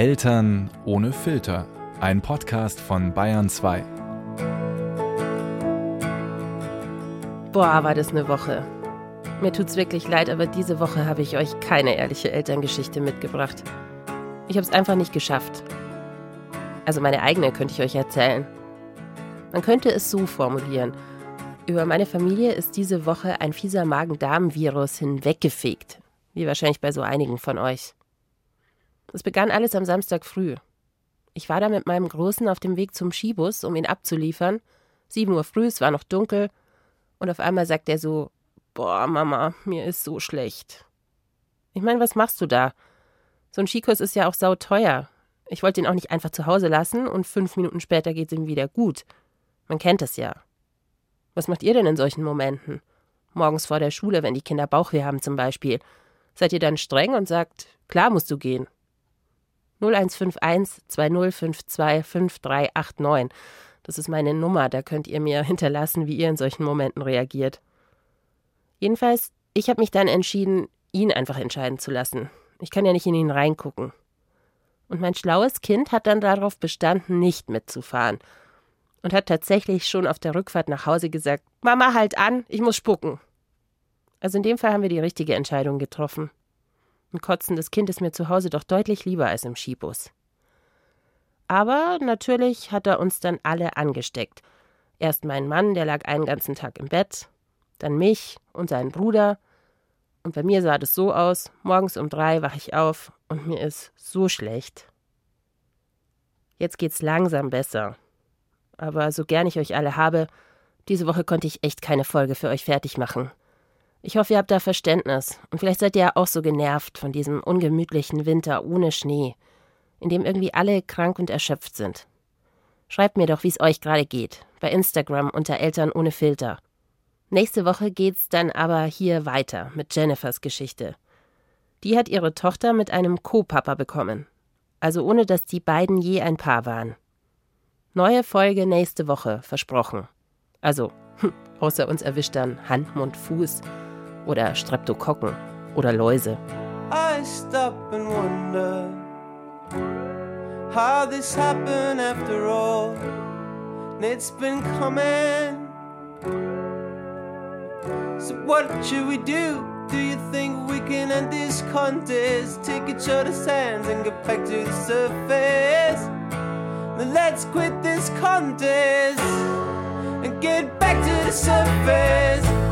Eltern ohne Filter. Ein Podcast von Bayern 2. Boah, war das eine Woche. Mir tut's wirklich leid, aber diese Woche habe ich euch keine ehrliche Elterngeschichte mitgebracht. Ich habe es einfach nicht geschafft. Also meine eigene könnte ich euch erzählen. Man könnte es so formulieren. Über meine Familie ist diese Woche ein fieser Magen-Darm-Virus hinweggefegt. Wie wahrscheinlich bei so einigen von euch. Es begann alles am Samstag früh. Ich war da mit meinem Großen auf dem Weg zum Skibus, um ihn abzuliefern. Sieben Uhr früh, es war noch dunkel. Und auf einmal sagt er so: Boah, Mama, mir ist so schlecht. Ich meine, was machst du da? So ein Skikurs ist ja auch sauteuer. Ich wollte ihn auch nicht einfach zu Hause lassen und fünf Minuten später geht es ihm wieder gut. Man kennt es ja. Was macht ihr denn in solchen Momenten? Morgens vor der Schule, wenn die Kinder Bauchweh haben zum Beispiel. Seid ihr dann streng und sagt, klar musst du gehen? 0151 2052 5389. Das ist meine Nummer, da könnt ihr mir hinterlassen, wie ihr in solchen Momenten reagiert. Jedenfalls, ich habe mich dann entschieden, ihn einfach entscheiden zu lassen. Ich kann ja nicht in ihn reingucken. Und mein schlaues Kind hat dann darauf bestanden, nicht mitzufahren. Und hat tatsächlich schon auf der Rückfahrt nach Hause gesagt: Mama, halt an, ich muss spucken. Also in dem Fall haben wir die richtige Entscheidung getroffen. Ein kotzendes Kind ist mir zu Hause doch deutlich lieber als im Skibus. Aber natürlich hat er uns dann alle angesteckt. Erst mein Mann, der lag einen ganzen Tag im Bett, dann mich und seinen Bruder. Und bei mir sah das so aus, morgens um drei wache ich auf und mir ist so schlecht. Jetzt geht's langsam besser. Aber so gern ich euch alle habe, diese Woche konnte ich echt keine Folge für euch fertig machen. Ich hoffe, ihr habt da Verständnis. Und vielleicht seid ihr ja auch so genervt von diesem ungemütlichen Winter ohne Schnee, in dem irgendwie alle krank und erschöpft sind. Schreibt mir doch, wie es euch gerade geht, bei Instagram unter Eltern ohne Filter. Nächste Woche geht's dann aber hier weiter mit Jennifers Geschichte. Die hat ihre Tochter mit einem Co-Papa bekommen. Also ohne dass die beiden je ein Paar waren. Neue Folge nächste Woche, versprochen. Also, außer uns erwischt dann Hand, Mund, Fuß oder Streptokokken oder Läuse. I stop and wonder how this happened after all. And It's been coming. So what should we do? Do you think we can end this contest? Take each other's hands and get back to the surface. Then let's quit this contest and get back to the surface.